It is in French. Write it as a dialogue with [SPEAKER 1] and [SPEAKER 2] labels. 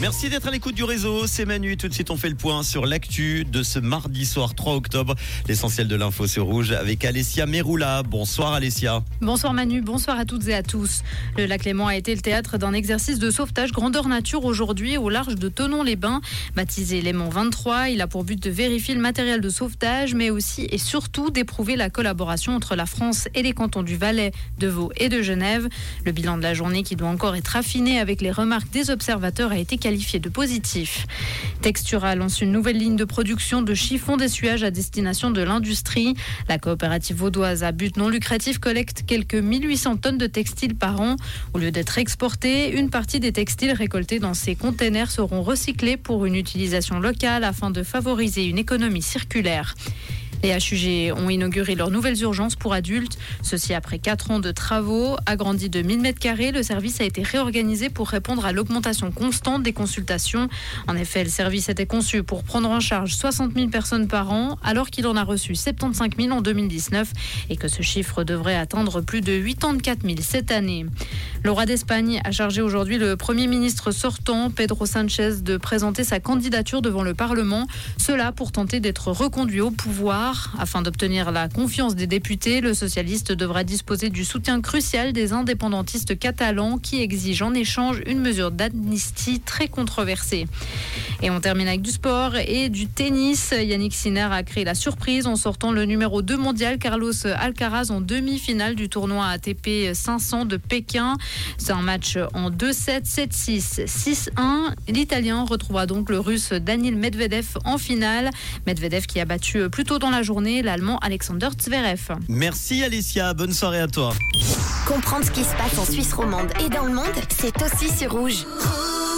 [SPEAKER 1] Merci d'être à l'écoute du réseau. C'est Manu. Tout de suite, on fait le point sur l'actu de ce mardi soir 3 octobre. L'essentiel de l'info sur Rouge avec Alessia Meroula. Bonsoir Alessia.
[SPEAKER 2] Bonsoir Manu, bonsoir à toutes et à tous. Le lac Léman a été le théâtre d'un exercice de sauvetage grandeur nature aujourd'hui au large de Tonon-les-Bains. Baptisé Léman 23, il a pour but de vérifier le matériel de sauvetage, mais aussi et surtout d'éprouver la collaboration entre la France et les cantons du Valais, de Vaud et de Genève. Le bilan de la journée qui doit encore être affiné avec les remarques des observateurs a été de positif. Textura lance une nouvelle ligne de production de chiffons d'essuyage à destination de l'industrie. La coopérative vaudoise à but non lucratif collecte quelques 1800 tonnes de textiles par an. Au lieu d'être exportés, une partie des textiles récoltés dans ces containers seront recyclés pour une utilisation locale afin de favoriser une économie circulaire. Les HUG ont inauguré leurs nouvelles urgences pour adultes. Ceci après 4 ans de travaux. Agrandi de 1000 m2, le service a été réorganisé pour répondre à l'augmentation constante des consultations. En effet, le service était conçu pour prendre en charge 60 000 personnes par an, alors qu'il en a reçu 75 000 en 2019 et que ce chiffre devrait atteindre plus de 84 000 cette année. Le roi d'Espagne a chargé aujourd'hui le Premier ministre sortant, Pedro Sanchez, de présenter sa candidature devant le Parlement. Cela pour tenter d'être reconduit au pouvoir. Afin d'obtenir la confiance des députés, le socialiste devra disposer du soutien crucial des indépendantistes catalans qui exigent en échange une mesure d'amnistie très controversée. Et on termine avec du sport et du tennis. Yannick Sinner a créé la surprise en sortant le numéro 2 mondial Carlos Alcaraz en demi-finale du tournoi ATP 500 de Pékin. C'est un match en 2-7, 7-6, 6-1. L'Italien retrouvera donc le Russe Daniel Medvedev en finale. Medvedev qui a battu plus tôt dans la journée l'Allemand Alexander Zverev.
[SPEAKER 1] Merci Alessia, bonne soirée à toi.
[SPEAKER 3] Comprendre ce qui se passe en Suisse romande et dans le monde, c'est aussi sur Rouge.